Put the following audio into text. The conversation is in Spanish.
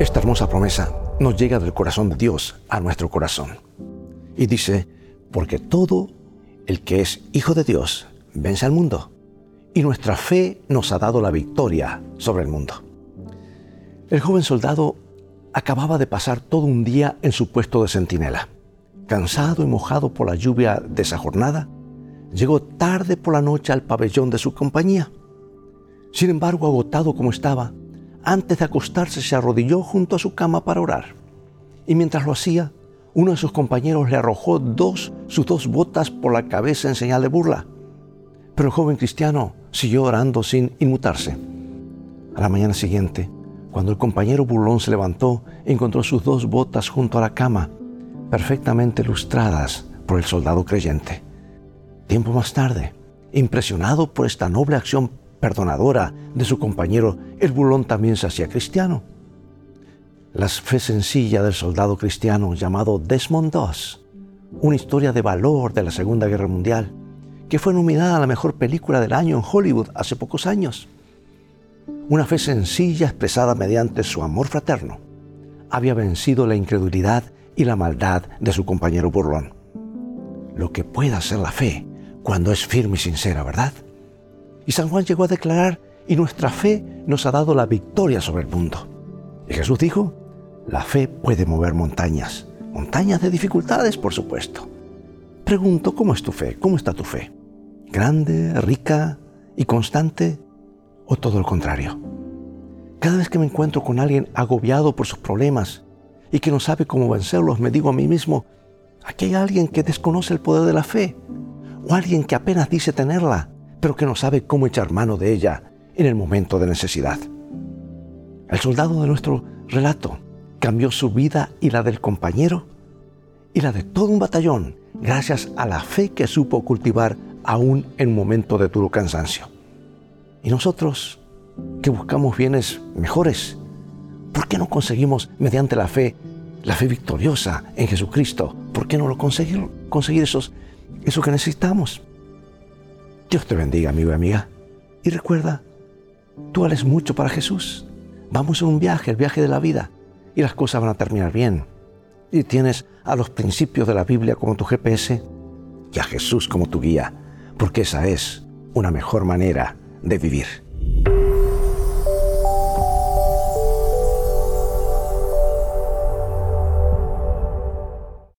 Esta hermosa promesa nos llega del corazón de Dios a nuestro corazón. Y dice, porque todo el que es hijo de Dios vence al mundo. Y nuestra fe nos ha dado la victoria sobre el mundo. El joven soldado acababa de pasar todo un día en su puesto de centinela. Cansado y mojado por la lluvia de esa jornada, llegó tarde por la noche al pabellón de su compañía. Sin embargo, agotado como estaba, antes de acostarse se arrodilló junto a su cama para orar. Y mientras lo hacía, uno de sus compañeros le arrojó dos, sus dos botas por la cabeza en señal de burla. Pero el joven cristiano siguió orando sin inmutarse. A la mañana siguiente, cuando el compañero burlón se levantó, encontró sus dos botas junto a la cama, perfectamente lustradas por el soldado creyente. Tiempo más tarde, impresionado por esta noble acción perdonadora de su compañero, el burlón también se hacía cristiano. La fe sencilla del soldado cristiano llamado Desmond Doss, una historia de valor de la Segunda Guerra Mundial, que fue nominada a la mejor película del año en Hollywood hace pocos años. Una fe sencilla expresada mediante su amor fraterno había vencido la incredulidad y la maldad de su compañero burlón. Lo que puede hacer la fe cuando es firme y sincera, ¿verdad? Y San Juan llegó a declarar, y nuestra fe nos ha dado la victoria sobre el mundo. Y Jesús dijo, la fe puede mover montañas, montañas de dificultades, por supuesto. Pregunto, ¿cómo es tu fe? ¿Cómo está tu fe? ¿Grande, rica y constante? ¿O todo lo contrario? Cada vez que me encuentro con alguien agobiado por sus problemas y que no sabe cómo vencerlos, me digo a mí mismo, aquí hay alguien que desconoce el poder de la fe, o alguien que apenas dice tenerla, pero que no sabe cómo echar mano de ella en el momento de necesidad. El soldado de nuestro relato cambió su vida y la del compañero y la de todo un batallón gracias a la fe que supo cultivar aún en momento de duro cansancio. Y nosotros, que buscamos bienes mejores, ¿por qué no conseguimos mediante la fe, la fe victoriosa en Jesucristo? ¿Por qué no lo conseguir, conseguir esos, eso que necesitamos? Dios te bendiga, amigo y amiga. Y recuerda, tú vales mucho para Jesús. Vamos en un viaje, el viaje de la vida, y las cosas van a terminar bien. Y tienes a los principios de la Biblia como tu GPS y a Jesús como tu guía, porque esa es una mejor manera de vivir.